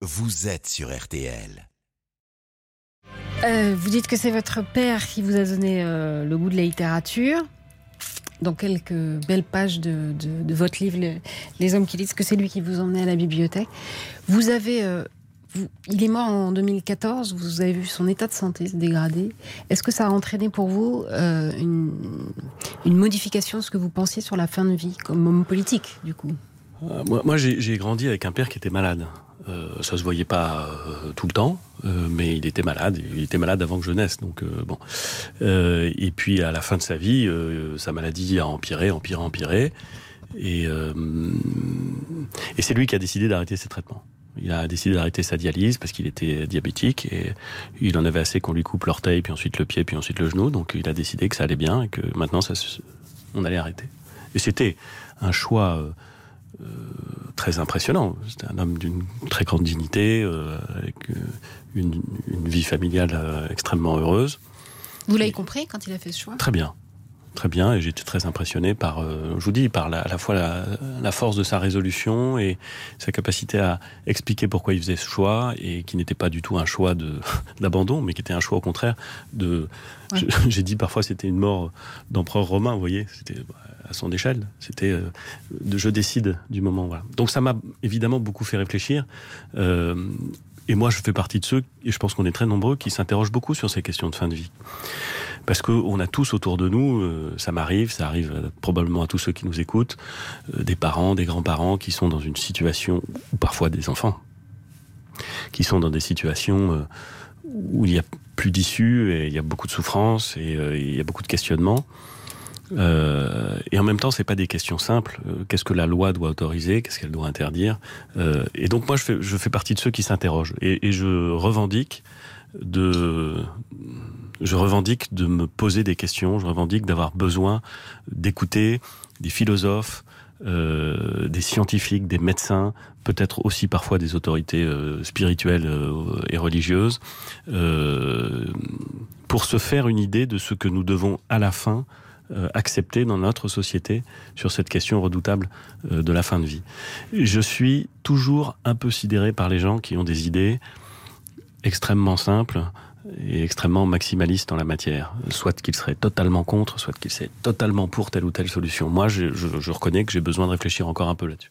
vous êtes sur RTL. Euh, vous dites que c'est votre père qui vous a donné euh, le goût de la littérature. Dans quelques belles pages de, de- de votre livre, Le- Les hommes qui disent que c'est lui qui vous emmenait à la bibliothèque. Vous avez, euh, vous- il est mort en 2014. Vous avez vu son état de santé se dégrader. Est-ce que ça a entraîné pour vous euh, une, une modification de ce que vous pensiez sur la fin de vie, comme homme politique, du coup? Euh, moi, j'ai grandi avec un père qui était malade. Euh, ça se voyait pas euh, tout le temps, euh, mais il était malade. Il était malade avant que je naisse, donc euh, bon. Et puis à la fin de sa vie, sa maladie a empiré, empiré, empiré, et et c'est lui qui a décidé d'arrêter ses traitements. Il a décidé d'arrêter sa dialyse parce qu'il était diabétique et il en avait assez qu'on lui coupe l'orteil, puis ensuite le pied, puis ensuite le genou. Donc il a décidé que ça allait bien et que maintenant ça, on allait arrêter. Et c'était un choix très impressionnant. C'était un homme d'une très grande dignité, euh, avec euh, une, une vie familiale euh, extrêmement heureuse. Vous l'avez compris quand il a fait ce choix? Très bien. Très bien, et j'étais très impressionné par, euh, je vous dis, par la- à la fois la, la force de sa résolution et sa capacité à expliquer pourquoi il faisait ce choix et qui n'était pas du tout un choix d'abandon, mais qui était un choix au contraire de. Ouais. J'ai dit parfois c'était une mort d'empereur romain, vous voyez, c'était à son échelle, c'était euh, de je décide du moment. Voilà. Donc ça m'a évidemment beaucoup fait réfléchir. euh, et moi, je fais partie de ceux, et je pense qu'on est très nombreux, qui s'interrogent beaucoup sur ces questions de fin de vie. Parce qu'on a tous autour de nous, euh, ça m'arrive, ça arrive euh, probablement à tous ceux qui nous écoutent, euh, des parents, des grands-parents qui sont dans une situation, ou parfois des enfants, qui sont dans des situations où il n'y a plus d'issue, et il y a beaucoup de souffrance, et il y a beaucoup de questionnements. Et en même temps, c'est pas des questions simples. Qu'est-ce que la loi doit autoriser? Qu'est-ce qu'elle doit interdire? Et donc moi, je fais, partie de ceux qui s'interrogent. Et je revendique de, je revendique de me poser des questions. Je revendique d'avoir besoin d'écouter des philosophes, euh, des scientifiques, des médecins, peut-être aussi parfois des autorités euh, spirituelles euh, et religieuses, euh, pour se faire une idée de ce que nous devons à la fin euh, accepter dans notre société sur cette question redoutable euh, de la fin de vie. Je suis toujours un peu sidéré par les gens qui ont des idées extrêmement simples et extrêmement maximalistes en la matière. Soit qu'ils seraient totalement contre, soit qu'ils seraient totalement pour telle ou telle solution. Moi, je, je- je reconnais que j'ai besoin de réfléchir encore un peu là-dessus.